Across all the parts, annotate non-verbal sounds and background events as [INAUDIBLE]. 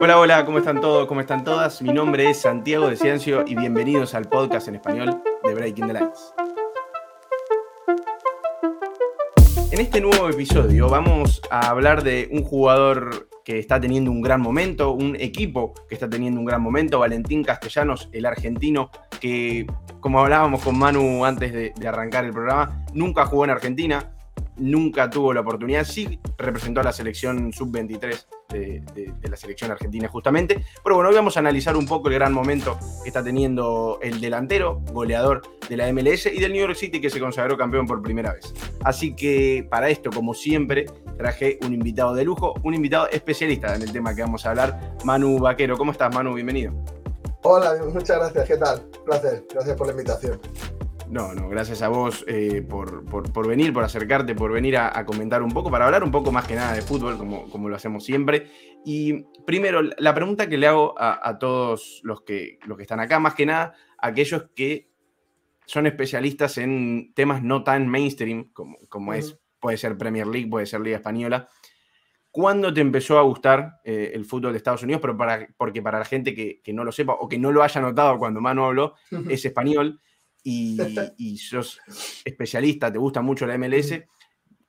Hola, hola, ¿cómo están todos? ¿Cómo están todas? Mi nombre es Santiago de Ciencio y bienvenidos al podcast en español de Breaking the Lines. En este nuevo episodio vamos a hablar de un jugador que está teniendo un gran momento, un equipo que está teniendo un gran momento, Valentín Castellanos, el argentino, que como hablábamos con Manu antes de, de arrancar el programa, nunca jugó en Argentina, nunca tuvo la oportunidad, sí representó a la selección sub-23 de, la selección argentina justamente, pero bueno, hoy vamos a analizar un poco el gran momento que está teniendo el delantero, goleador de la MLS y del New York City que se consagró campeón por primera vez. Así que para esto, como siempre, traje un invitado de lujo, un invitado especialista en el tema que vamos a hablar, Manu Vaquero. ¿Cómo estás, Manu? Bienvenido. Hola, muchas gracias. ¿Qué tal? Placer. Gracias por la invitación. No, no, gracias a vos eh, por, por, por, venir, por acercarte, por venir a, a, comentar un poco, para hablar un poco más que nada de fútbol, como, como lo hacemos siempre. Y primero, la pregunta que le hago a, a todos los que, los que están acá, más que nada, aquellos que son especialistas en temas no tan mainstream, como, como uh -huh. es, puede ser Premier League, puede ser Liga Española. ¿Cuándo te empezó a gustar eh, el fútbol de Estados Unidos? Pero para, porque para la gente que, que, no lo sepa o que no lo haya notado cuando Manu habló, uh -huh. es español y, [LAUGHS] y, sos especialista, te gusta mucho la MLS.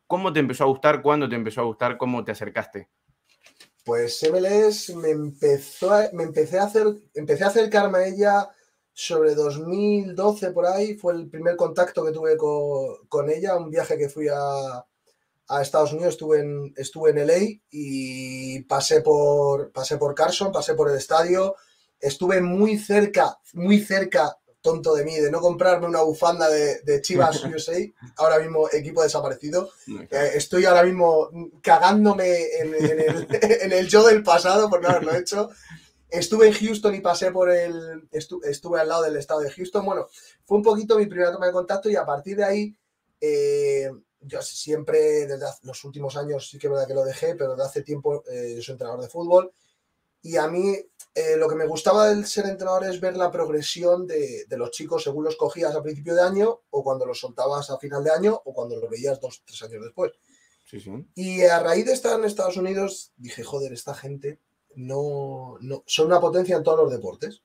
¿Cómo te empezó a gustar? ¿Cuándo te empezó a gustar? ¿Cómo te acercaste? Pues MLS me empezó a, me empecé a hacer, empecé a acercarme a ella sobre 2012 por ahí, fue el primer contacto que tuve con, con ella, un viaje que fui a, a, Estados Unidos, estuve en, estuve en LA y pasé por, pasé por Carson, pasé por el estadio, estuve muy cerca, muy cerca tonto de mí de no comprarme una bufanda de, de Chivas [LAUGHS] USA, ahora mismo equipo desaparecido. Eh, estoy ahora mismo cagándome en, en, el, [LAUGHS] en, el, yo del pasado por no haberlo hecho. Estuve en Houston y pasé por el. Estu, estuve al lado del estado de Houston. Bueno, fue un poquito mi primera toma de contacto y a partir de ahí. Eh, yo siempre, desde los últimos años, sí que es verdad que lo dejé, pero desde hace tiempo eh, yo soy entrenador de fútbol. Y a mí eh, lo que me gustaba del ser entrenador es ver la progresión de, de, los chicos según los cogías a principio de año o cuando los soltabas a final de año o cuando los veías dos, tres años después. Sí, sí. Y a raíz de estar en Estados Unidos dije, joder, esta gente no, no son una potencia en todos los deportes,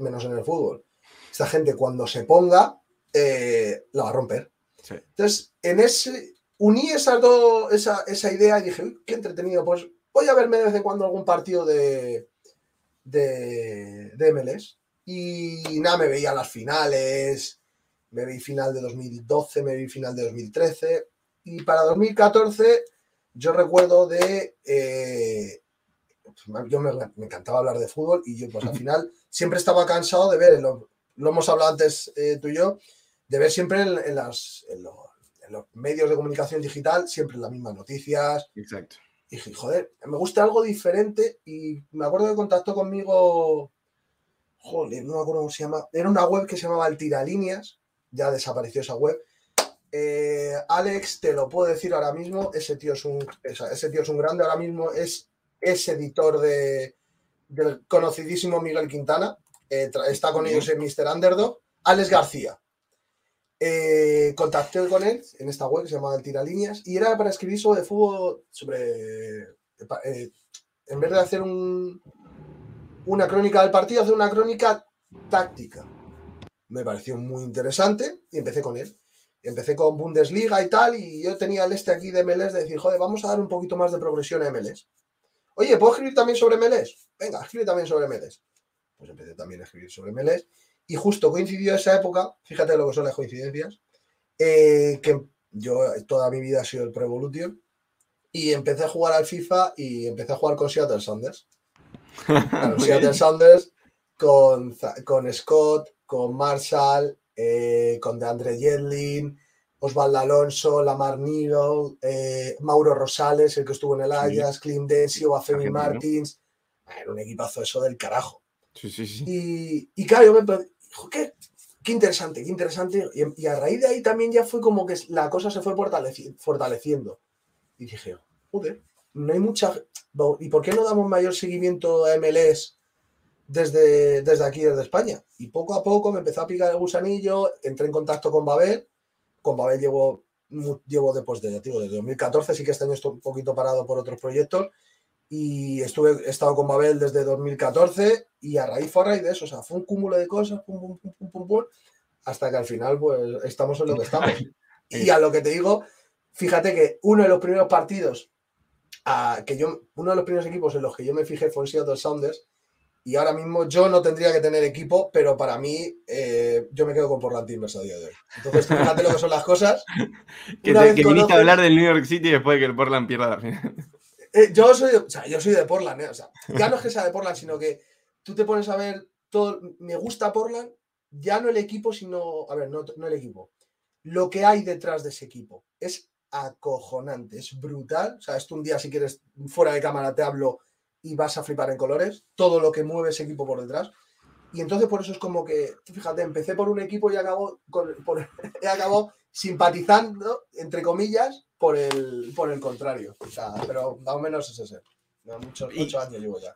menos en el fútbol. Esta gente cuando se ponga eh, la va a romper. Sí. Entonces, en ese uní esa, todo, esa, esa idea y dije, uy, qué entretenido, pues voy a verme de vez en cuando algún partido de, de, de MLS. Y nada, me veía las finales, me vi final de 2012, me vi final de 2013. Y para 2014 yo recuerdo de... Eh, yo me, me, encantaba hablar de fútbol y yo pues al final siempre estaba cansado de ver, lo, lo hemos hablado antes eh, tú y yo, de ver siempre en, en, las, en, lo, en, los medios de comunicación digital siempre las mismas noticias. Exacto. Y dije, joder, me gusta algo diferente y me acuerdo que contactó conmigo, joder, no me acuerdo cómo se llama, era una web que se llamaba El Tiralíneas, ya desapareció esa web. Eh, Alex, te lo puedo decir ahora mismo, ese tío es un, ese tío es un grande, ahora mismo es, es editor de, del conocidísimo Miguel Quintana, eh, está con ellos en Mr. Underdog, Alex García. Eh, contacté con él en esta web que se llama El Tiralíneas y era para escribir sobre fútbol, sobre. Eh, en vez de hacer un, una crónica del partido, hacer una crónica táctica. Me pareció muy interesante y empecé con él. Empecé con Bundesliga y tal, y yo tenía el este aquí de MLS de decir, joder, vamos a dar un poquito más de progresión a MLS. Oye, ¿puedo escribir también sobre MLS? Venga, escribe también sobre MLS. Pues empecé también a escribir sobre MLS y justo coincidió esa época, fíjate lo que son las coincidencias, eh, que yo toda mi vida he sido el Pro Evolution y empecé a jugar al FIFA y empecé a jugar con Seattle Sanders. Claro, [LAUGHS] Seattle Sanders con, con Scott, con Marshall, eh, con DeAndre Yedlin, Osvaldo Alonso, Lamar Needle, eh, Mauro Rosales, el que estuvo en el Ajax, sí. Clint Densio, Bafemi Martins. Era un equipazo eso del carajo. Sí, sí, sí. Y, y claro, yo me, qué, qué interesante, qué interesante. Y, y, a raíz de ahí también ya fue como que la cosa se fue fortaleci fortaleciendo. Y dije, joder, no hay mucha... ¿Y por qué no damos mayor seguimiento a MLS desde, desde aquí, desde España? Y poco a poco me empezó a picar el gusanillo, entré en contacto con Babel. Con Babel llevo, llevo después de, digo, desde 2014, sí que este año estoy un poquito parado por otros proyectos. Y estuve, he estado con Babel desde 2014 y a raíz fue a raíz de eso, o sea, fue un cúmulo de cosas, pum, pum, pum, pum, hasta que al final pues estamos en lo que estamos. [LAUGHS] y a lo que te digo, fíjate que uno de los primeros partidos, a, que yo, uno de los primeros equipos en los que yo me fijé fue en Seattle Sounders, y ahora mismo yo no tendría que tener equipo, pero para mí eh, yo me quedo con Portland Timbers a día de hoy. Entonces, fíjate lo que son las cosas. [LAUGHS] que te, que viniste a hablar del New York City después de que el Portland pierda la final. Eh, yo, soy o sea, yo soy de Portland, eh, o sea, ya no es que sea de Portland, sino que tú te pones a ver todo. Me gusta Portland, ya no el equipo, sino. A ver, no, no el equipo. Lo que hay detrás de ese equipo es acojonante, es brutal. O sea, esto un día, si quieres, fuera de cámara te hablo y vas a flipar en colores, todo lo que mueve ese equipo por detrás. Y entonces por eso es como que, fíjate, empecé por un equipo y acabo, con, [LAUGHS] acabado simpatizando, entre comillas, por el, por el contrario. O sea, pero más o menos es ese. Muchos, muchos años llevo ya.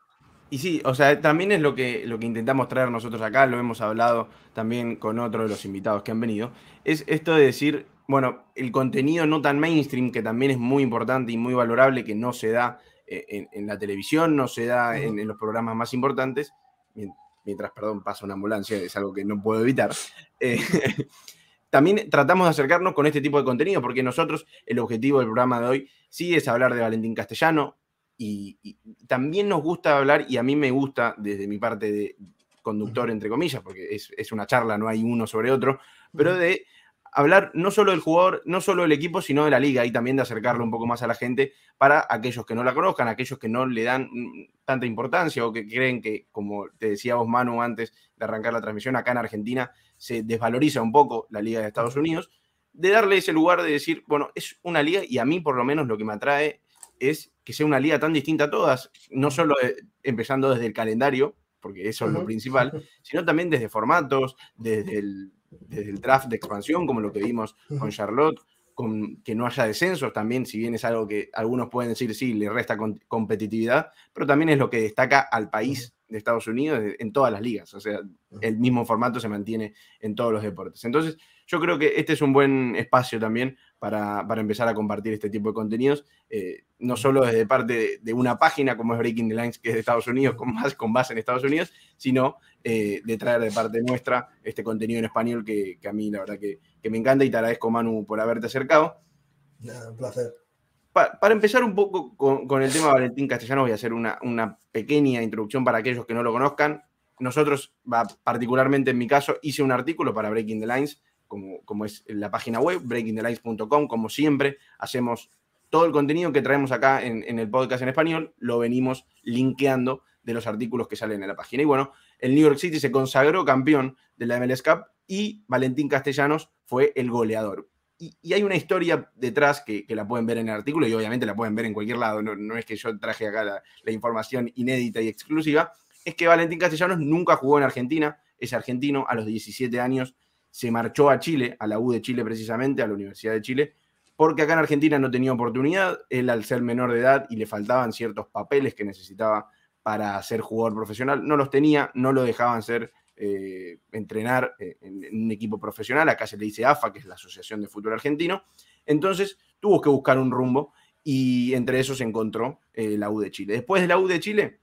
Y sí, o sea, también es lo que, lo que intentamos traer nosotros acá, lo hemos hablado también con otro de los invitados que han venido, es esto de decir, bueno, el contenido no tan mainstream, que también es muy importante y muy valorable, que no se da eh, en, la televisión, no se da en, los programas más importantes, mientras, perdón, pasa una ambulancia, es algo que no puedo evitar. Eh, [LAUGHS] también tratamos de acercarnos con este tipo de contenido, porque nosotros, el objetivo del programa de hoy sí es hablar de Valentín Castellano, y, también nos gusta hablar, y a mí me gusta desde mi parte de conductor, entre comillas, porque es, es una charla, no hay uno sobre otro, pero de hablar no solo del jugador, no solo del equipo, sino de la liga y también de acercarlo un poco más a la gente para aquellos que no la conozcan, aquellos que no le dan mm, tanta importancia o que creen que, como te decía vos, Manu, antes de arrancar la transmisión, acá en Argentina se desvaloriza un poco la liga de Estados Unidos, de darle ese lugar de decir, bueno, es una liga y a mí por lo menos lo que me atrae es que sea una liga tan distinta a todas, no solo empezando desde el calendario, porque eso es lo principal, sino también desde formatos, desde el desde el draft de expansión, como lo que vimos con Charlotte, con que no haya descensos también, si bien es algo que algunos pueden decir, sí, le resta competitividad, pero también es lo que destaca al país de Estados Unidos en todas las ligas, o sea, el mismo formato se mantiene en todos los deportes. Entonces, yo creo que este es un buen espacio también para, empezar a compartir este tipo de contenidos, eh, no solo desde parte de, una página como es Breaking the Lines, que es de Estados Unidos, con, más, con base en Estados Unidos, sino eh, de traer de parte nuestra este contenido en español que, a mí la verdad que, me encanta y te agradezco Manu por haberte acercado. un placer. para empezar un poco con, el tema de Valentín Castellano, voy a hacer una, una pequeña introducción para aquellos que no lo conozcan. Nosotros, particularmente en mi caso, hice un artículo para Breaking the Lines como, es la página web, breakingthelines.com, como siempre, hacemos todo el contenido que traemos acá en, el podcast en español, lo venimos linkeando de los artículos que salen en la página. Y bueno, el New York City se consagró campeón de la MLS Cup y Valentín Castellanos fue el goleador. Y, hay una historia detrás que, la pueden ver en el artículo y obviamente la pueden ver en cualquier lado, no, es que yo traje acá la, la, información inédita y exclusiva, es que Valentín Castellanos nunca jugó en Argentina, es argentino, a los 17 años se marchó a Chile, a la U de Chile precisamente, a la Universidad de Chile, porque acá en Argentina no tenía oportunidad, él al ser menor de edad y le faltaban ciertos papeles que necesitaba para ser jugador profesional, no los tenía, no lo dejaban ser, eh, entrenar eh, en, un equipo profesional, acá se le dice AFA, que es la Asociación de Fútbol Argentino, entonces tuvo que buscar un rumbo y entre esos encontró eh, la U de Chile. Después de la U de Chile,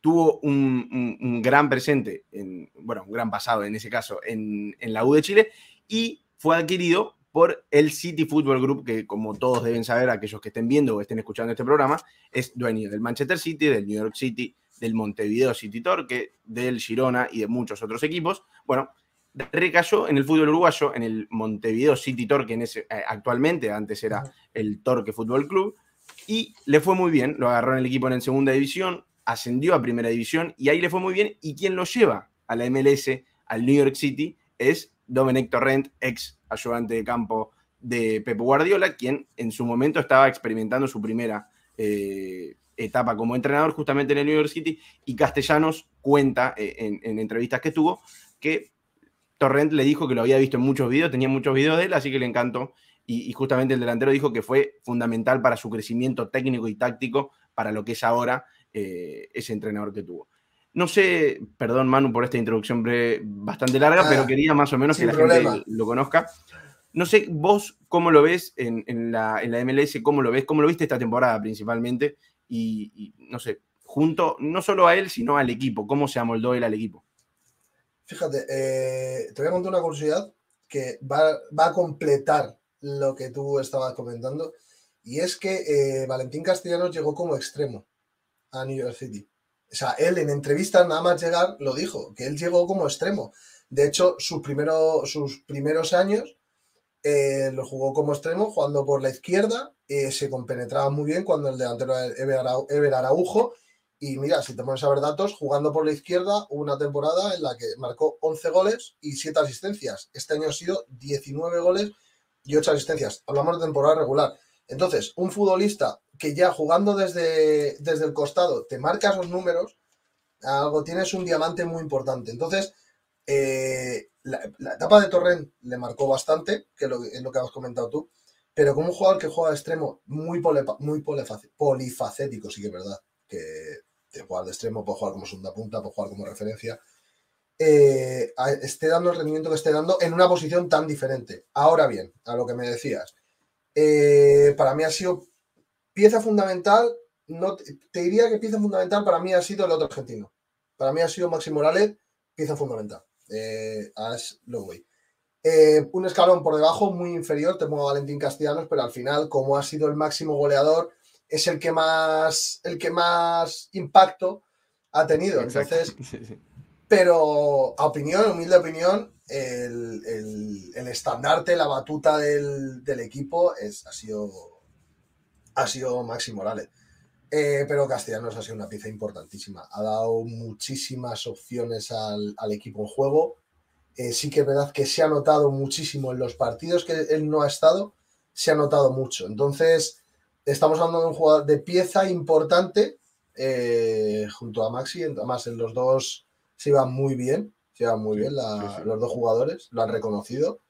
tuvo un, gran presente, en, bueno, un gran pasado en ese caso, en, la U de Chile y fue adquirido por el City Football Group, que como todos deben saber, aquellos que estén viendo o estén escuchando este programa, es dueño del Manchester City, del New York City, del Montevideo City Torque, del Girona y de muchos otros equipos. Bueno, recayó en el fútbol uruguayo, en el Montevideo City Torque en ese, eh, actualmente, antes era el Torque Fútbol Club, y le fue muy bien, lo agarró en el equipo en segunda división, ascendió a primera división y ahí le fue muy bien. Y quien lo lleva a la MLS, al New York City, es Dominic Torrent, ex ayudante de campo de Pep Guardiola, quien en su momento estaba experimentando su primera eh, etapa como entrenador justamente en el New York City. Y Castellanos cuenta eh, en, entrevistas que tuvo que Torrent le dijo que lo había visto en muchos videos, tenía muchos videos de él, así que le encantó. Y, y, justamente el delantero dijo que fue fundamental para su crecimiento técnico y táctico para lo que es ahora eh, ese entrenador que tuvo. No sé, perdón Manu por esta introducción bastante larga, pero quería más o menos que la gente lo conozca. no sé, vos cómo lo ves en, la, en, la, MLS, cómo lo ves, cómo lo viste esta temporada principalmente, y, no sé, junto no solo a él, sino al equipo, cómo se amoldó él al equipo. Fíjate, eh, te voy a contar una curiosidad que va, a completar lo que tú estabas comentando, y es que eh, Valentín Castellanos llegó como extremo a New York City. O sea, él en entrevistas nada más llegar lo dijo, que él llegó como extremo. De hecho, sus, sus primeros años eh, lo jugó como extremo, jugando por la izquierda, eh, se compenetraba muy bien cuando el delantero era Ever Araujo. Y mira, si te pones a ver datos, jugando por la izquierda, hubo una temporada en la que marcó 11 goles y 7 asistencias. Este año ha sido 19 goles y 8 asistencias. Hablamos de temporada regular. Entonces, un futbolista que ya jugando desde, desde el costado te marca esos números, algo tienes un diamante muy importante. Entonces, eh, la, etapa de Torrent le marcó bastante, que es lo, que has comentado tú, pero como un jugador que juega de extremo muy, muy polifacético, sí que es verdad, que de jugar de extremo puede jugar como segunda punta, puede jugar como referencia, eh, esté dando el rendimiento que esté dando en una posición tan diferente. Ahora bien, a lo que me decías, eh, para mí ha sido pieza fundamental, no, te diría que pieza fundamental para mí ha sido el otro argentino. Para mí ha sido Maxi Morales, pieza fundamental. Eh, Ash eh, un escalón por debajo, muy inferior, te pongo a Valentín Castellanos, pero al final, como ha sido el máximo goleador, es el que más, el que más impacto ha tenido. Entonces, [LAUGHS] pero a opinión, humilde opinión, el, el, estandarte, la batuta del, equipo es, ha, sido, ha sido Maxi Morales. Eh, pero Castellanos ha sido una pieza importantísima. Ha dado muchísimas opciones al, equipo en juego. Eh, sí que es verdad que se ha notado muchísimo en los partidos que él no ha estado, se ha notado mucho. Entonces, estamos hablando de un jugador de pieza importante eh, junto a Maxi. Además, en los dos se iban muy bien, se iban muy bien los dos jugadores, lo han reconocido.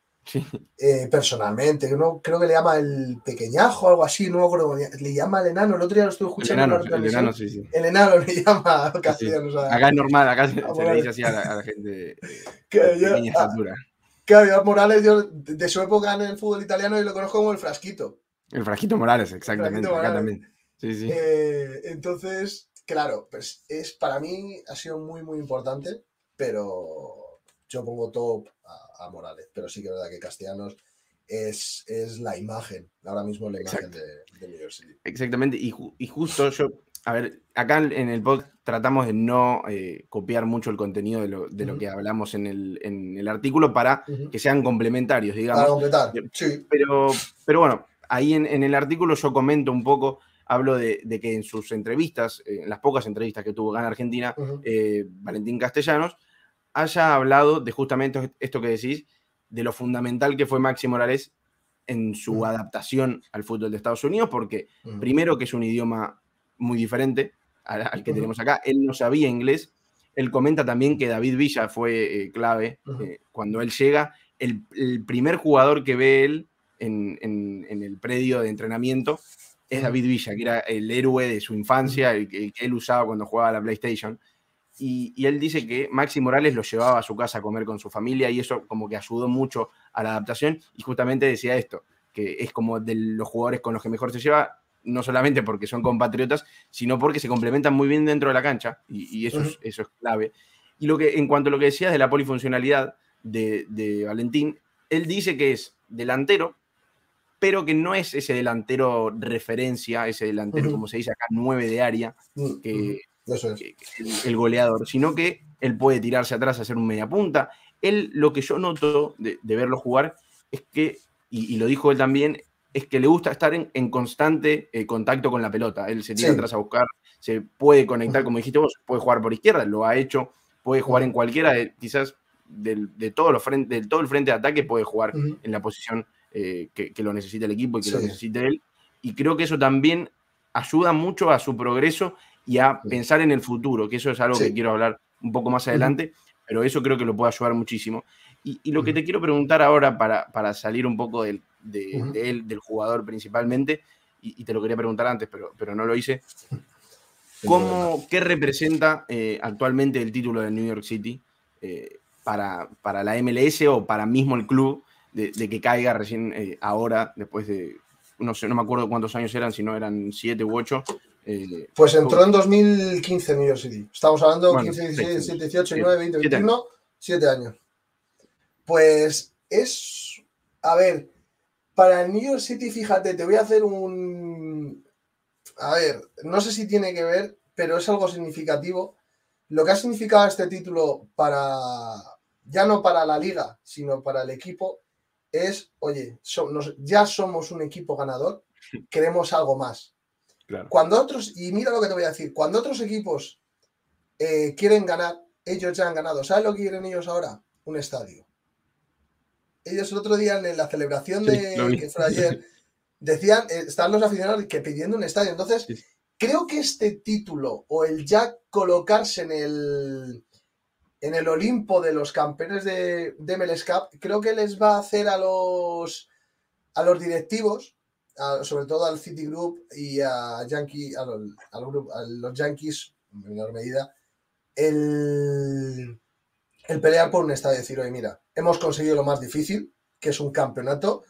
Eh, personalmente. Uno creo que le llama el pequeñajo o algo así, no me acuerdo. Le llama el enano, el otro día lo estuve escuchando. El enano, el enano sí, sí. El enano le llama [LAUGHS] castellanos. Acá es normal, acá se, le dice así a la, gente [LAUGHS] que de pequeña ah, estatura. Claro, Morales, yo de su época en el fútbol italiano, y lo conozco como el frasquito. El frasquito Morales, exactamente. Acá también. Sí, sí. Eh, entonces, claro, pues es para mí ha sido muy, muy importante, pero yo pongo top a, Morales. Pero sí que es verdad que Castellanos es, es la imagen, ahora mismo la imagen de, de, New York City. Exactamente, y, y, justo yo, a ver, acá en el podcast tratamos de no eh, copiar mucho el contenido de lo, de lo que hablamos en el, en el artículo para que sean complementarios, digamos. Para completar, sí. Pero, pero bueno, ahí en, en el artículo yo comento un poco hablo de, de, que en sus entrevistas, en las pocas entrevistas que tuvo en Argentina, eh, Valentín Castellanos, haya hablado de justamente esto que decís, de lo fundamental que fue Maxi Morales en su adaptación al fútbol de Estados Unidos, porque primero que es un idioma muy diferente al, que tenemos acá, él no sabía inglés, él comenta también que David Villa fue eh, clave eh, cuando él llega, el, primer jugador que ve él en, el predio de entrenamiento es David Villa, que era el héroe de su infancia, el que él usaba cuando jugaba a la PlayStation. Y, él dice que Maxi Morales lo llevaba a su casa a comer con su familia y eso como que ayudó mucho a la adaptación. Y justamente decía esto, que es como de los jugadores con los que mejor se lleva, no solamente porque son compatriotas, sino porque se complementan muy bien dentro de la cancha. Y, eso, es, eso es clave. Y lo que, en cuanto a lo que decías de la polifuncionalidad de, Valentín, él dice que es delantero, pero que no es ese delantero referencia, ese delantero, como se dice acá, nueve de área, que, el, goleador, sino que él puede tirarse atrás, hacer un media punta. Él, lo que yo noto de, verlo jugar es que, y, lo dijo él también, es que le gusta estar en, constante eh, contacto con la pelota. Él se tira atrás a buscar, se puede conectar, como dijiste vos, puede jugar por izquierda, lo ha hecho, puede jugar en cualquiera, de, quizás del, de todo los frente, todo el frente de ataque, puede jugar en la posición eh, que, lo necesita el equipo y que lo necesite él. Y creo que eso también ayuda mucho a su progreso y a pensar en el futuro, que eso es algo que quiero hablar un poco más adelante, pero eso creo que lo puede ayudar muchísimo. Y, lo que te quiero preguntar ahora para, para salir un poco del, de, él, del jugador principalmente, y, te lo quería preguntar antes, pero, pero no lo hice, [LAUGHS] ¿cómo, ¿qué representa eh, actualmente el título de New York City eh, para, para la MLS o para mismo el club? de, que caiga recién eh, ahora, después de, no sé, no me acuerdo cuántos años eran, si no eran siete u ocho. Eh, pues entró en 2015 en New York City. Estamos hablando de 15, 16, 17, 18, 19, 20, 21, 7 años. Pues es, a ver, para el New York City, fíjate, te voy a hacer un, a ver, no sé si tiene que ver, pero es algo significativo. Lo que ha significado este título para, ya no para la liga, sino para el equipo, es, oye, ya somos un equipo ganador, [LAUGHS] queremos algo más. Cuando otros, y mira lo que te voy a decir, cuando otros equipos eh, quieren ganar, ellos ya han ganado. ¿Sabes lo que quieren ellos ahora? Un estadio. Ellos el otro día en la celebración de que fue ayer, [LAUGHS] decían, eh, están los aficionados que pidiendo un estadio. Entonces, creo que este título o el ya colocarse en el en el Olimpo de los campeones de, de MLS Cup, creo que les va a hacer a los a los directivos, sobre todo al City Group y a Yankee, a los, los Yankees, en menor medida, el, el pelear por un estadio. Decir, oye, mira, hemos conseguido lo más difícil, que es un campeonato.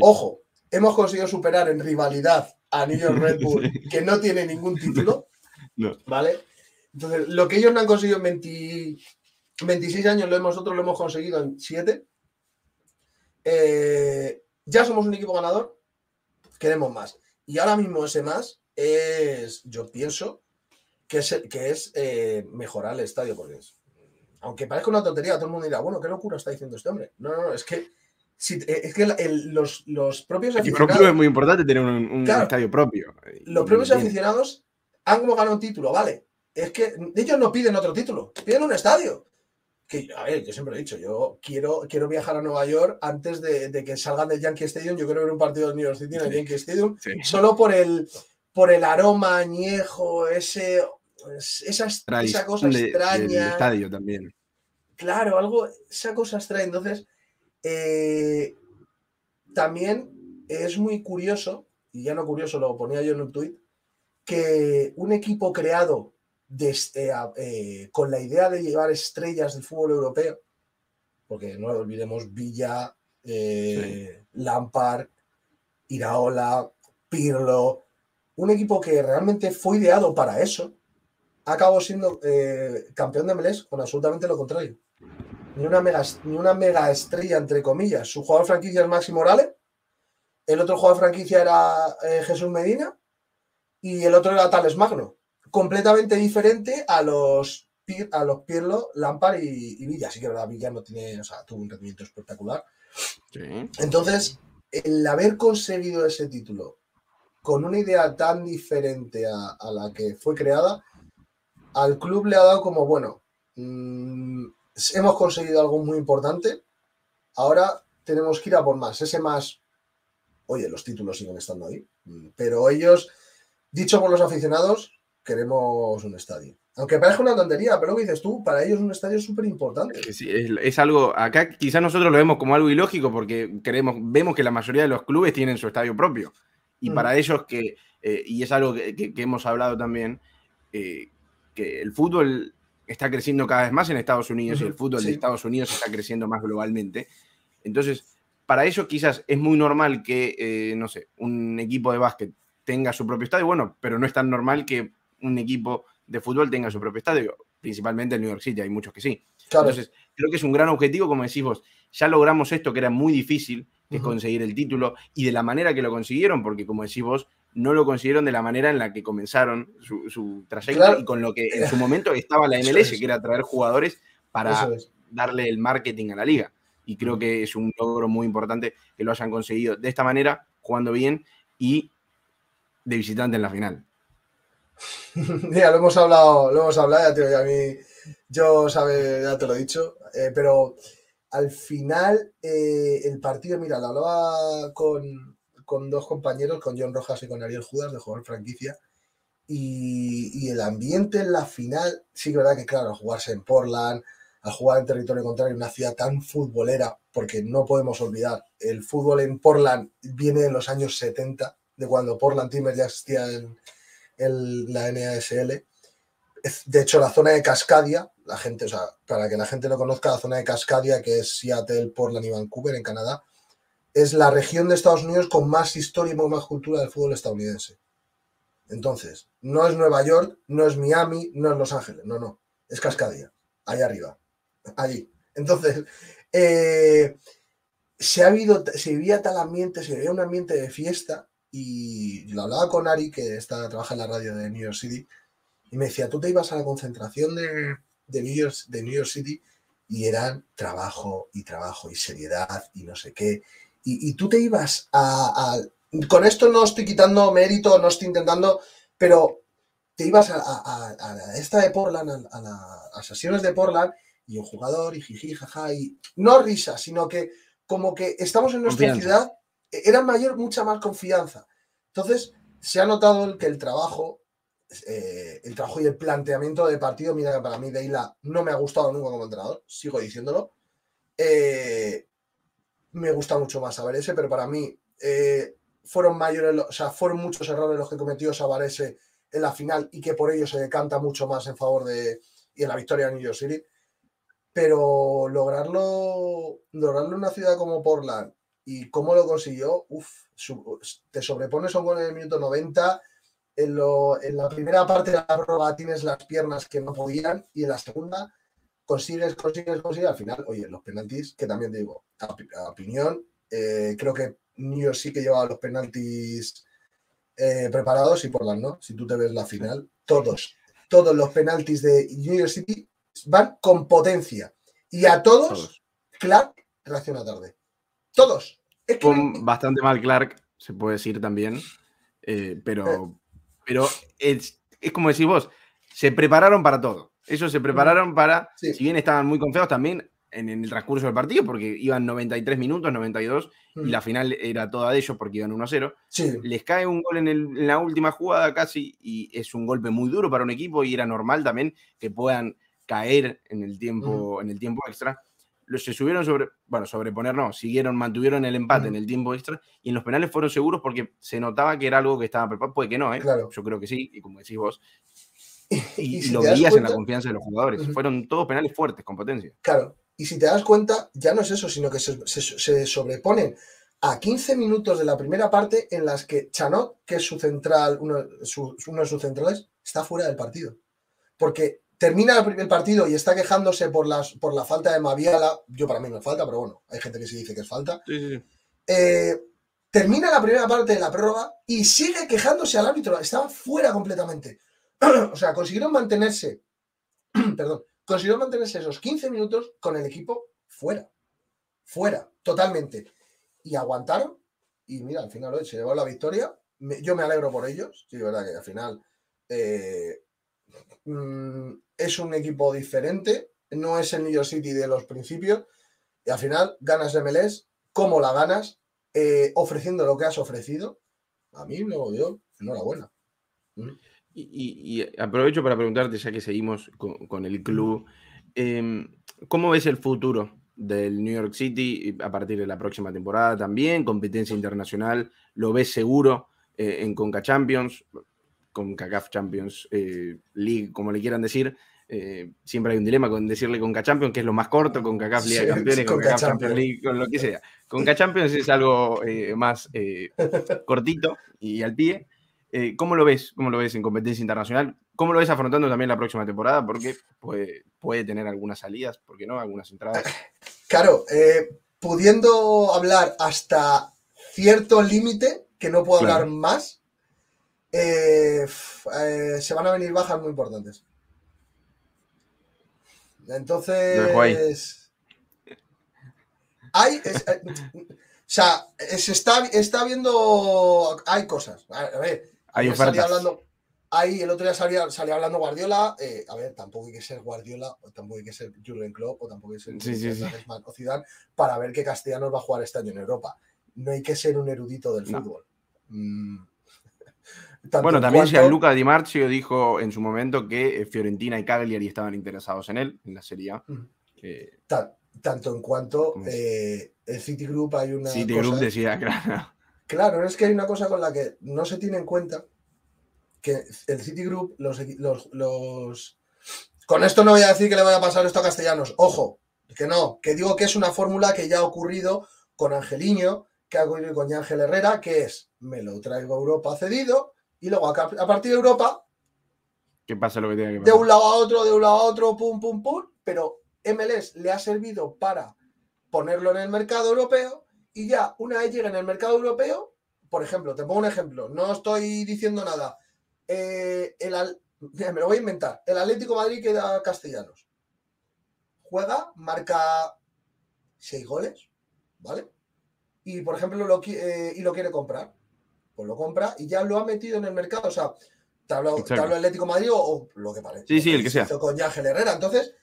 Ojo, hemos conseguido superar en rivalidad a New York Red Bull, [LAUGHS] que no tiene ningún título. [LAUGHS] ¿Vale? Entonces, lo que ellos no han conseguido en 26 años, lo nosotros lo hemos conseguido en 7. Eh, ya somos un equipo ganador, queremos más. Y ahora mismo ese más es, yo pienso, que es, que es eh, mejorar el estadio, porque es, aunque parezca una tontería, todo el mundo dirá, bueno, qué locura está diciendo este hombre. No, no, no, es que eh, es que los, los, propios aficionados. es muy importante tener un, estadio propio. Los propios aficionados han como ganado un título, vale. Es que ellos no piden otro título, piden un estadio. Que, a ver, yo siempre he dicho, yo quiero, quiero viajar a Nueva York antes de, que salgan del Yankee Stadium. Yo quiero ver un partido de New York City en el Yankee Stadium, solo por el, por el aroma añejo, ese, esa, esa cosa extraña. estadio también. Claro, algo, esa cosa extraña. Entonces, eh, también es muy curioso, y ya no curioso, lo ponía yo en un tuit, que un equipo creado desde, eh, eh, con la idea de llevar estrellas del fútbol europeo, porque no olvidemos Villa, Lampard, Iraola, Pirlo, un equipo que realmente fue ideado para eso, acabó siendo campeón de MLS con absolutamente lo contrario ni una mega, ni una mega estrella, entre comillas. Su jugador franquicia es Maxi Morales, el otro jugador franquicia era eh, Jesús Medina y el otro era Tales Magno. Completamente diferente a los, a los Pirlo, Lampard y, Villa. Así que verdad, Villa no tiene, o sea, tuvo un rendimiento espectacular. Entonces, el haber conseguido ese título con una idea tan diferente a, la que fue creada, al club le ha dado como, bueno, mmm, hemos conseguido algo muy importante. Ahora tenemos que ir a por más. Ese más, oye, los títulos siguen estando ahí, pero ellos, dicho por los aficionados, queremos un estadio. Aunque parezca una tontería, pero lo que dices tú, para ellos un estadio es súper importante. es, algo, acá quizás nosotros lo vemos como algo ilógico porque queremos, vemos que la mayoría de los clubes tienen su estadio propio. Y mm. para ellos que, eh, y es algo que, hemos hablado también, eh, que el fútbol está creciendo cada vez más en Estados Unidos y el fútbol de Estados Unidos está creciendo más globalmente. Entonces, para ellos quizás es muy normal que, eh, no sé, un equipo de básquet tenga su propio estadio, bueno, pero no es tan normal que un equipo de fútbol tenga su propio estadio, principalmente en New York City, hay muchos que sí. Entonces, creo que es un gran objetivo, como decís vos, ya logramos esto que era muy difícil, que es conseguir el título, y de la manera que lo consiguieron, porque como decís vos, no lo consiguieron de la manera en la que comenzaron su, trayecto y con lo que en su momento estaba la MLS, que era traer jugadores para darle el marketing a la liga. Y creo que es un logro muy importante que lo hayan conseguido de esta manera, jugando bien y de visitante en la final. [LAUGHS] Mira, lo hemos hablado, lo hemos hablado, ya, tío, a mí, yo, sabe, ya te lo he dicho, eh, pero al final eh, el partido, mira, lo hablaba con, con dos compañeros, con John Rojas y con Ariel Judas, de jugar franquicia. Y, el ambiente en la final, sí que verdad que, claro, jugarse en Portland, al jugar en territorio contrario, en una ciudad tan futbolera, porque no podemos olvidar, el fútbol en Portland viene de los años 70, de cuando Portland Timbers ya existía en, la NASL. De hecho, la zona de Cascadia, la gente, o sea, para que la gente lo conozca, la zona de Cascadia, que es Seattle, Portland y Vancouver, en Canadá, es la región de Estados Unidos con más historia y más cultura del fútbol estadounidense. Entonces, no es Nueva York, no es Miami, no es Los Ángeles, no, no, es Cascadilla, ahí arriba, allí. Entonces, eh, se, ha habido, se vivía tal ambiente, se vivía un ambiente de fiesta y lo hablaba con Ari, que está, trabaja en la radio de New York City, y me decía, tú te ibas a la concentración de, de, New, York, de New York City y eran trabajo y trabajo y seriedad y no sé qué. Y, tú te ibas a, Con esto no estoy quitando mérito, no estoy intentando, pero te ibas a, esta de Portland, a, las sesiones de Portland, y un jugador, y jiji, jaja, y no risa, sino que como que estamos en nuestra ciudad, e, era mayor, mucha más confianza. Entonces, se ha notado que el trabajo eh, el trabajo y el planteamiento de partido, mira que para mí Deila no me ha gustado nunca como entrenador, sigo diciéndolo. Eh, me gusta mucho más Sabarese, pero para mí eh, fueron mayores, o sea, fueron muchos errores los que cometió Sabarese en la final y que por ello se decanta mucho más en favor de y en la victoria de New York City. Pero lograrlo, lograrlo en una ciudad como Portland y cómo lo consiguió, uff, te sobrepones a un gol en el minuto 90 en, la primera parte de la prueba tienes las piernas que no podían y en la segunda consigues, consigues, consigues. Al final, oye, los penaltis, que también digo, a, opinión, eh, creo que New York sí que llevaba los penaltis eh, preparados y por las no. Si tú te ves la final, todos, todos los penaltis de New York City van con potencia. Y a todos, Clark reacciona tarde. Todos. con bastante mal Clark, se puede decir también. Eh, pero pero es, como decís vos, se prepararon para todo. Ellos se prepararon para, si bien estaban muy confiados también en, el transcurso del partido, porque iban 93 minutos, 92, y la final era toda de ellos porque iban 1-0. Les cae un gol en, la última jugada casi, y es un golpe muy duro para un equipo, y era normal también que puedan caer en el tiempo, en el tiempo extra se subieron sobre, bueno, sobreponer no, siguieron, mantuvieron el empate en el tiempo extra y en los penales fueron seguros porque se notaba que era algo que estaba preparado, puede que no, ¿eh? yo creo que sí, y como decís vos, y, lo veías en la confianza de los jugadores, fueron todos penales fuertes, con potencia. Claro, y si te das cuenta, ya no es eso, sino que se, sobreponen a 15 minutos de la primera parte en las que Chanot, que es su central, uno, uno de sus centrales, está fuera del partido. Porque termina el partido y está quejándose por, las, por la falta de Maviala. Yo para mí no es falta, pero bueno, hay gente que sí dice que es falta. Eh, termina la primera parte de la prórroga y sigue quejándose al árbitro. Estaba fuera completamente. [CLEARS THROAT] o sea, consiguieron mantenerse, [CLEARS THROAT] perdón, consiguieron mantenerse esos 15 minutos con el equipo fuera. Fuera, totalmente. Y aguantaron. Y mira, al final hoy se llevó la victoria. yo me alegro por ellos. Sí, verdad que al final eh, mm, es un equipo diferente, no es el New York City de los principios, y al final ganas de MLS, ¿cómo la ganas? Eh, ofreciendo lo que has ofrecido. A mí no dio, enhorabuena. Mm. Y, y, aprovecho para preguntarte, ya que seguimos con, el club, em, ¿cómo ves el futuro del New York City a partir de la próxima temporada también? Competencia internacional, ¿lo ves seguro eh, en Conca Champions? Con CACAF Champions eh, League, como le quieran decir. Eh, siempre hay un dilema con decirle con Champions, que es lo más corto, con CACAF Liga de Campeones, con, CACAF Champions League, con lo que sea. Con Champions es algo eh, más [LAUGHS] cortito y al pie. ¿Cómo lo ves? ¿Cómo lo ves en competencia internacional? ¿Cómo lo ves afrontando también la próxima temporada? Porque puede, puede tener algunas salidas, ¿por qué no? Algunas entradas. [LAUGHS] Claro, pudiendo hablar hasta cierto límite, que no puedo hablar más, eh, eh, se van a venir bajas muy importantes. Entonces. Hay. Eh, o sea, se está, está viendo. Hay cosas. A ver. Hay ofertas. Hablando, ahí el otro día salía, salía hablando Guardiola. a ver, tampoco hay que ser Guardiola, o tampoco hay que ser Jurgen Klopp, o tampoco hay que ser sí, o Zidane para ver que Castellanos va a jugar este año en Europa. No hay que ser un erudito del fútbol. Mm, bueno, también Gianluca Di Marcio dijo en su momento que eh, Fiorentina y Cagliari estaban interesados en él, en la Serie A. tanto en cuanto eh, el City Group hay una. City Group decía, [LAUGHS] claro. Claro, es que hay una cosa con la que no se tiene en cuenta que el City Group, los, los, Con esto no voy a decir que le vaya a pasar esto a Castellanos. Ojo, que no, que digo que es una fórmula que ya ha ocurrido con Angeliño que ha ocurrido con Ángel Herrera, que es, me lo traigo a Europa cedido, y luego a, a partir de Europa, ¿Qué pasa lo que tiene que de un lado a otro, de un lado a otro, pum, pum, pum, pero MLS le ha servido para ponerlo en el mercado europeo y ya una vez llega en el mercado europeo, por ejemplo, te pongo un ejemplo, no estoy diciendo nada, eh, el, mira, me lo voy a inventar, el Atlético Madrid queda castellanos, juega, marca seis goles, ¿vale? Y por ejemplo, lo, eh, y lo quiere comprar, pues lo compra y ya lo ha metido en el mercado, o sea, te hablo, te Exacto. hablo Atlético Madrid o, o lo que parece. Sí, sí, el que sea. Con Ángel Herrera. Entonces,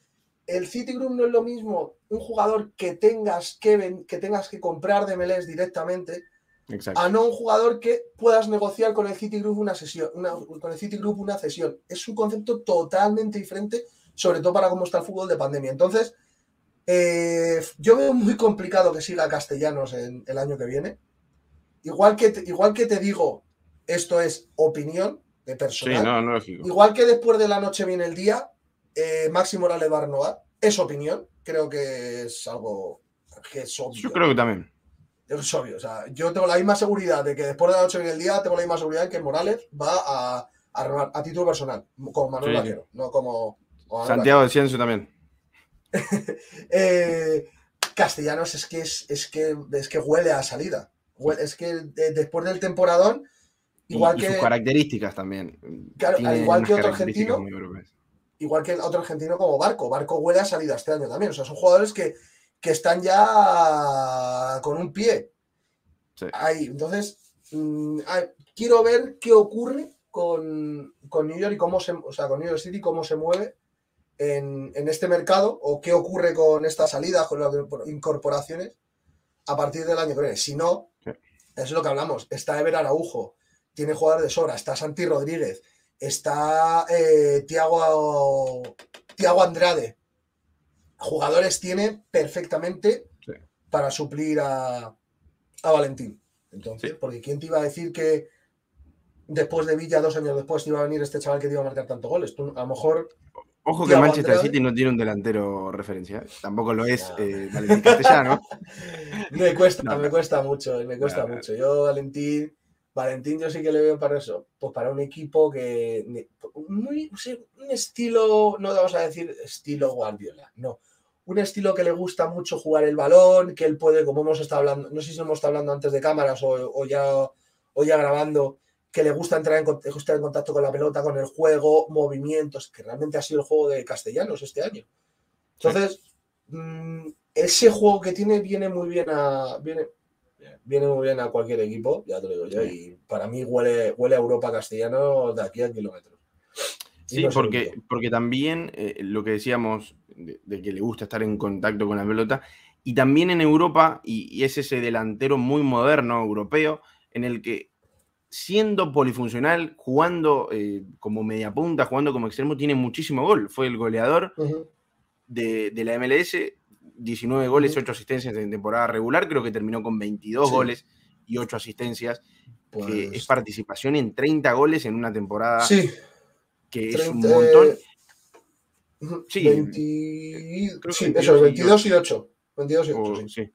el Citigroup no es lo mismo un jugador que tengas que, ven- que tengas que comprar de MLS directamente Exacto. a no un jugador que puedas negociar con el Citigroup una sesión, una, con el Citigroup una cesión. Es un concepto totalmente diferente, sobre todo para cómo está el fútbol de pandemia. Entonces, eh, yo veo muy complicado que siga Castellanos en el año que viene. Igual que, te- igual que te digo, esto es opinión de Sí, personal. no, no, lógico. Igual que después de la noche viene el día, eh, Maxi Morales va a renovar. Es opinión. Creo que es algo que es obvio. Yo creo que también. Es obvio. O sea, yo tengo la misma seguridad de que después de la noche viene el día, tengo la misma seguridad de que Morales va a, a renovar a título personal, como Manuel Sí. Vaquero, no como. Santiago de Ciencio también. [LAUGHS] Eh, Castellanos es que es, es que es que huele a salida. Huele- es que de- después del temporadón, igual y, que sus características también. Claro, Tiene al igual que otro argentino, igual que otro argentino como Barco. Barco huele a salida este año también. O sea, son jugadores que, que están ya con un pie Sí. ahí. Entonces, mm, quiero ver qué ocurre con, con New York y cómo se, o sea, con New York City, cómo se mueve en, en este mercado o qué ocurre con esta salida, con las incorporaciones a partir del año que viene. Si no, es lo que hablamos. Está Ever Araujo, tiene jugadores de sobra, está Santi Rodríguez, está eh, Tiago, Tiago Andrade. Jugadores tiene perfectamente Sí. para suplir a, a Valentín. Entonces, Sí. porque ¿quién te iba a decir que después de Villa, dos años después, iba a venir este chaval que te iba a marcar tantos goles? Tú, a lo mejor Ojo que Manchester. City no tiene un delantero referencia. Tampoco lo es eh, Valentín Castellano. [LAUGHS] me cuesta, No, me cuesta mucho, me cuesta mucho. Yo, Valentín, Valentín, yo sí que le veo para eso, pues para un equipo que muy, un estilo, no vamos a decir estilo Guardiola, no. Un estilo que le gusta mucho jugar el balón, que él puede, como hemos estado hablando, no sé si hemos estado hablando antes de cámaras o, o ya, o ya grabando, que le gusta entrar en, estar en contacto con la pelota, con el juego, movimientos, que realmente ha sido el juego de castellanos este año. Entonces, mm, ese juego que tiene viene muy bien a. Viene, viene muy bien a cualquier equipo, ya te lo digo yo. Y para mí huele, huele a Europa castellano de aquí a kilómetros. Sí, no porque, porque también eh, lo que decíamos de, de que le gusta estar en contacto con la pelota, y también en Europa, y, y es ese delantero muy moderno europeo, en el que siendo polifuncional, jugando eh, como media punta, jugando como extremo, tiene muchísimo gol. Fue el goleador de, de la MLS, 19 goles, Ujú. 8 asistencias en temporada regular, creo que terminó con 22 Sí. goles y 8 asistencias, que Pues, es participación en 30 goles en una temporada sí, que es un 30, montón. Sí, 20 creo que sí, 22 eso, y 22 y 8. 22 y 8, o- sí.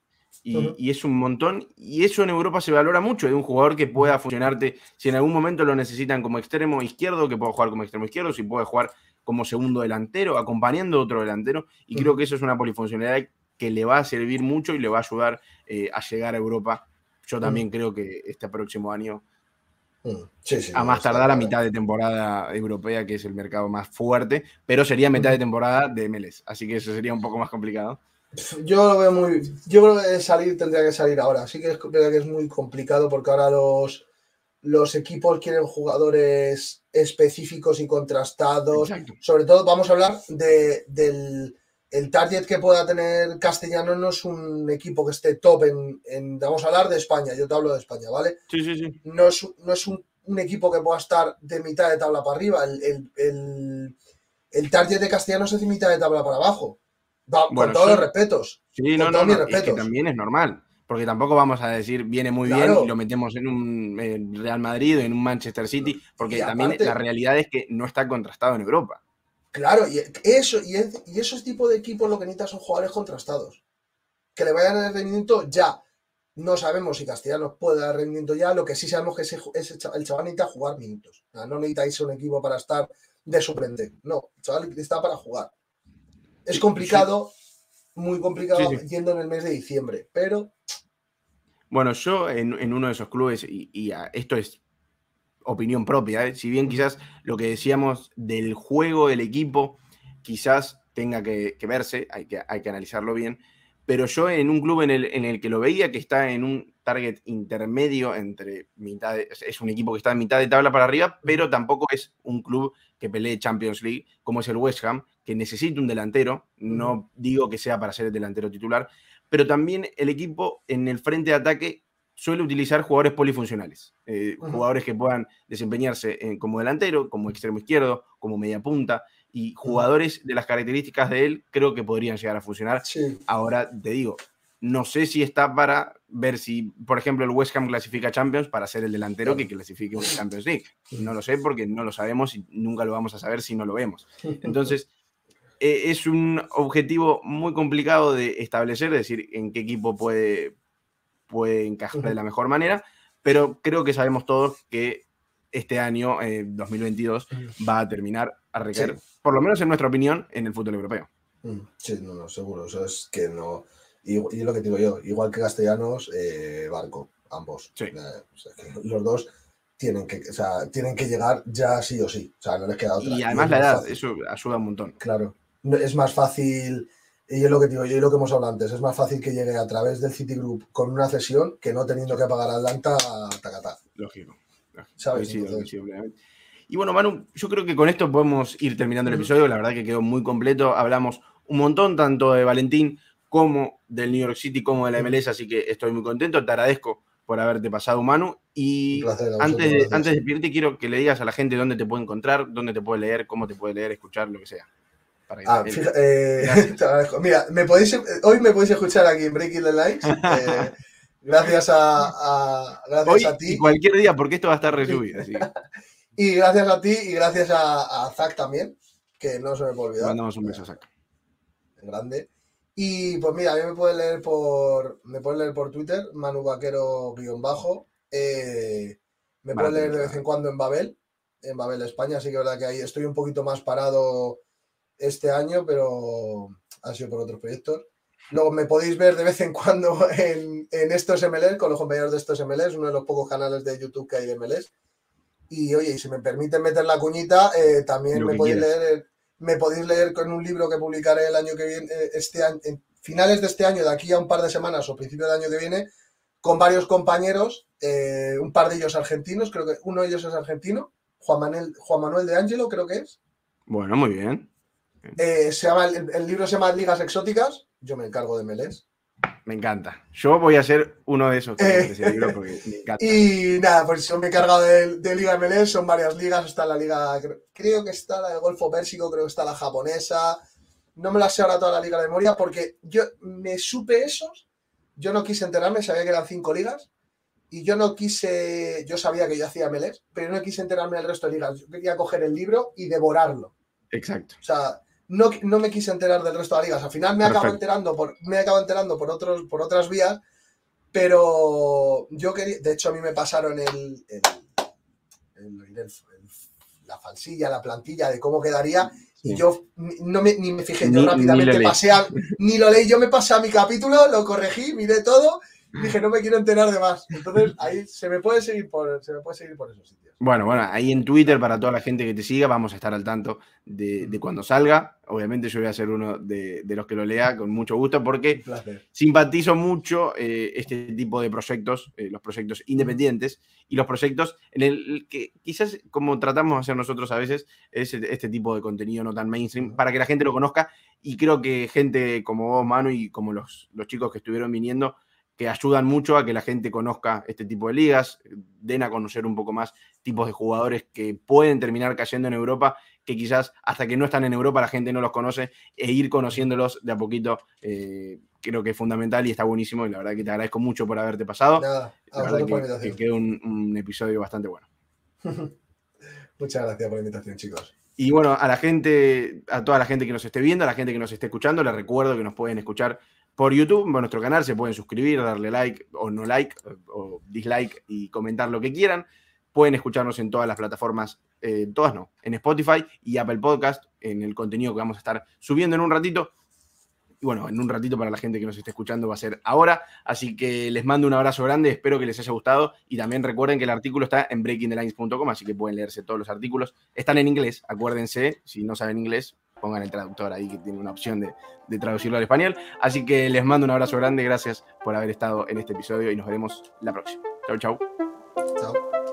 Y, es un montón. Y eso en Europa se valora mucho, de un jugador que pueda funcionarte, si en algún momento lo necesitan como extremo izquierdo, que pueda jugar como extremo izquierdo, si puede jugar como segundo delantero, acompañando a otro delantero. Y creo que eso es una polifuncionalidad que le va a servir mucho y le va a ayudar eh, a llegar a Europa. Yo también creo que este próximo año, Sí, sí, a más tardar a mitad de temporada europea, que es el mercado más fuerte, pero sería mitad de temporada de MLS. Así que eso sería un poco más complicado. Yo lo veo muy. Yo creo que salir tendría que salir ahora. Sí que es verdad que es muy complicado porque ahora los, los equipos quieren jugadores específicos y contrastados. Exacto. Sobre todo, vamos a hablar de, del el target que pueda tener Castellano. No es un equipo que esté top en, en- Vamos a hablar de España. Yo te hablo de España, ¿vale? Sí, sí, sí. no es, no es un, un equipo que pueda estar de mitad de tabla para arriba. El, el, el, el target de Castellanos es de mitad de tabla para abajo. Bueno, con todos sí. los respetos. Sí, no, no, es que también es normal. Porque tampoco vamos a decir viene muy bien y lo metemos en un Real Madrid o en un Manchester City, porque también la realidad es que no está contrastado en Europa. Claro, y eso, y, es- y esos tipos de equipos lo que necesitan son jugadores contrastados. Que le vayan a dar rendimiento ya. No sabemos si Castellanos puede dar rendimiento ya, lo que sí sabemos que es el chaval necesita jugar minutos. no necesita irse un equipo para estar de suplente. No, el chaval está para jugar. Es complicado, muy complicado yendo en el mes de diciembre, pero... Bueno, yo en, uno de esos clubes, y, esto es opinión propia, ¿eh? si bien quizás lo que decíamos del juego del equipo quizás tenga que, verse, hay que, hay que analizarlo bien, pero yo en un club en el, en el que lo veía que está en un target intermedio entre mitad, es un equipo que está en mitad de tabla para arriba, pero tampoco es un club que pelee Champions League, como es el West Ham, que necesita un delantero, no digo que sea para ser el delantero titular, pero también el equipo en el frente de ataque suele utilizar jugadores polifuncionales, eh, jugadores que puedan desempeñarse como delantero, como extremo izquierdo, como media punta, y jugadores de las características de él creo que podrían llegar a funcionar. Ahora te digo, no sé si está para ver si, por ejemplo, el West Ham clasifica Champions para ser el delantero que clasifique un Champions League. No lo sé porque no lo sabemos y nunca lo vamos a saber si no lo vemos. Entonces, e, es un objetivo muy complicado de establecer, es decir, en qué equipo puede, puede encajar de la mejor manera, pero creo que sabemos todos que este año, 2022, eh, va a terminar a requerir por lo menos en nuestra opinión, en el fútbol europeo. Mm, sí, no, no, seguro. Eso es que no. Y, lo que digo yo, igual que Castellanos, eh, Barco, ambos. Sí. Eh, los dos tienen que, o sea, tienen que llegar ya sí o sí. O sea, no les queda otra. Y además la edad, eso ayuda un montón. Claro. Es más fácil, y es lo que digo yo lo que hemos hablado antes, es más fácil que llegue a través del Citigroup con una cesión que no teniendo que pagar a Atlanta a Tacatá. Lógico. ¿Sabes? Sí, sí, y bueno, Manu, yo creo que con esto podemos ir terminando el episodio. La verdad que quedó muy completo. Hablamos un montón tanto de Valentín como del New York City como de la MLS, así que estoy muy contento. Te agradezco por haberte pasado, Manu. Y antes, de, antes de pedirte, quiero que le digas a la gente dónde te puede encontrar, dónde te puede leer, cómo te puede leer, escuchar, lo que sea. Ah, eh, [LAUGHS] mira, me podéis, hoy me podéis escuchar aquí en Breaking the Lines. Eh, [LAUGHS] gracias a, gracias a ti. Y cualquier día, porque esto va a estar resubido. Así. [LAUGHS] Y gracias a ti y gracias a, a Zach también, que no se me puede olvidar. Mandamos un beso a Zach. Grande. Y pues mira, a mí me pueden leer por, me pueden leer por Twitter, Manu Vaquero guion bajo. Eh, me pueden leer de vez en cuando en Babel, en Babel, España. Así que verdad que ahí estoy un poquito más parado este año, pero ha sido por otros proyectos. Luego me podéis ver de vez en cuando [LAUGHS] en, en estos MLS, con los compañeros de estos MLS, uno de los pocos canales de YouTube que hay de MLS. Y oye, y si me permiten meter la cuñita, eh, también me podéis, leer, me podéis leer con un libro que publicaré el año que viene, eh, este año, en finales de este año, de aquí a un par de semanas o principio del año que viene, con varios compañeros, eh, un par de ellos argentinos, creo que uno de ellos es argentino, Juan Manuel, Juan Manuel de Ángelo, creo que es. Bueno, muy bien. Se llama, el, el, libro se llama Ligas Exóticas, yo me encargo de Melés. Me encanta. Yo voy a ser uno de esos. Eh, [LAUGHS] y nada, pues yo me he cargado de, Liga MLS, son varias ligas. Está la liga, creo que está la de Golfo Pérsico, creo que está la japonesa. No me la sé ahora toda la liga de memoria porque yo me supe esos. Yo no quise enterarme, sabía que eran cinco ligas. Y yo no quise, yo sabía que yo hacía MLS, pero no quise enterarme del resto de ligas. Yo quería coger el libro y devorarlo. Exacto. O sea, no, me quise enterar del resto de las ligas. Al final me acabo enterando por, me acabo enterando por otros, por otras vías, pero yo quería, de hecho a mí me pasaron el, la falsilla, la plantilla de cómo quedaría. Y yo no me, ni me fijé, yo rápidamente pasé a, ni lo leí, yo me pasé a mi capítulo, lo corregí, miré todo dije, no me quiero enterar de más. Entonces, ahí se me puede seguir por, se me puede seguir por esos sitios. Bueno, bueno, ahí en Twitter, para toda la gente que te siga, vamos a estar al tanto de, cuando salga. Obviamente yo voy a ser uno de, los que lo lea con mucho gusto porque simpatizo mucho eh, este tipo de proyectos, eh, los proyectos independientes y los proyectos en el que quizás como tratamos de hacer nosotros a veces es este tipo de contenido no tan mainstream para que la gente lo conozca y creo que gente como vos, Manu, y como los, los chicos que estuvieron viniendo, que ayudan mucho a que la gente conozca este tipo de ligas, den a conocer un poco más tipos de jugadores que pueden terminar cayendo en Europa, que quizás hasta que no están en Europa la gente no los conoce, e ir conociéndolos de a poquito eh, creo que es fundamental y está buenísimo y la verdad que te agradezco mucho por haberte pasado. Nada, la verdad que, quedó un, episodio bastante bueno. [LAUGHS] Muchas gracias por la invitación, chicos. Y bueno, a la gente, a toda la gente que nos esté viendo, a la gente que nos esté escuchando, les recuerdo que nos pueden escuchar por YouTube, por nuestro canal, se pueden suscribir, darle like o no like o dislike y comentar lo que quieran. Pueden escucharnos en todas las plataformas, eh, todas no, en Spotify y Apple Podcast, en el contenido que vamos a estar subiendo en un ratito. Y bueno, en un ratito para la gente que nos esté escuchando va a ser ahora. Así que les mando un abrazo grande, espero que les haya gustado. Y también recuerden que el artículo está en breakingthelines.com, así que pueden leerse todos los artículos. Están en inglés, acuérdense, si no saben inglés, pongan el traductor ahí que tiene una opción de, traducirlo al español. Así que les mando un abrazo grande, gracias por haber estado en este episodio y nos veremos la próxima. Chau, chau. Chao.